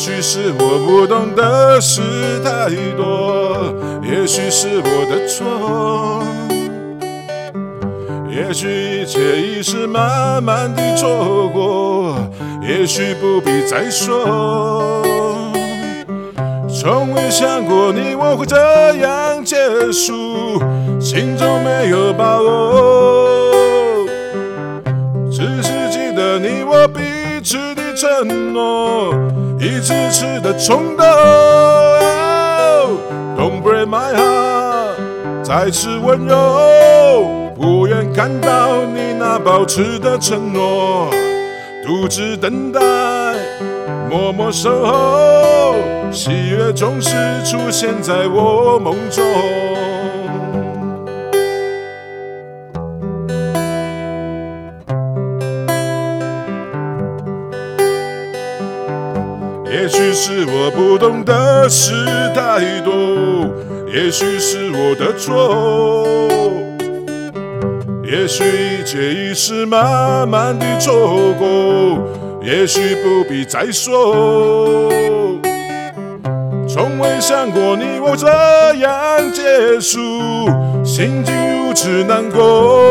也许是我不懂的事太多，也许是我的错，也许一切已是慢慢的错过，也许不必再说。从未想过你我会这样结束，心中没有把承诺。一次次的冲动，Don't break my heart，再次温柔，不愿看到你那保持的承诺，独自等待，默默守候，喜悦总是出现在我梦中。也许是我不懂的事太多，也许是我的错，也许一切已是慢慢的错过，也许不必再说。从未想过你我这样结束，心境如此难过，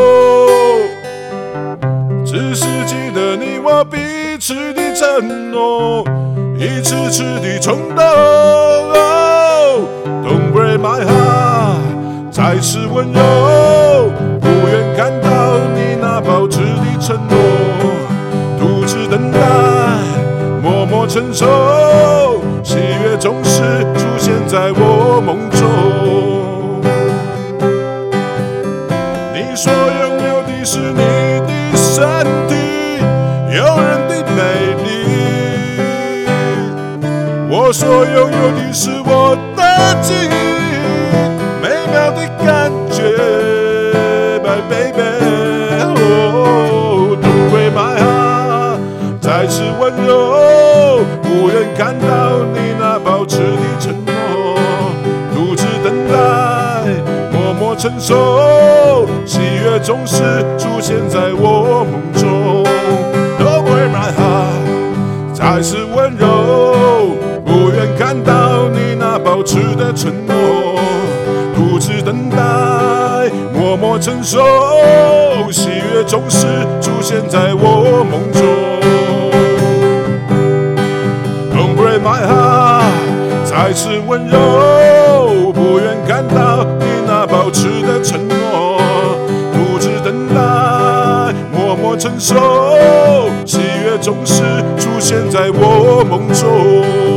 只是记得你我彼此的承诺。一次次的冲动，Don't break my heart，再次温柔，不愿看到你那保持的承诺，独自等待，默默承受，喜悦总是出现在我梦中。你说拥有的是你的身我所拥有的是我的记忆，美妙的感觉，My baby，Don't break my heart，再次温柔，不愿看到你那保持的承诺，独自等待，默默承受，喜悦总是出现在我梦中。Don't break my heart，再次温柔。看到你那保持的承诺，独自等待，默默承受，喜悦总是出现在我梦中。Don't break my heart，再次温柔，不愿看到你那保持的承诺，独自等待，默默承受，喜悦总是出现在我梦中。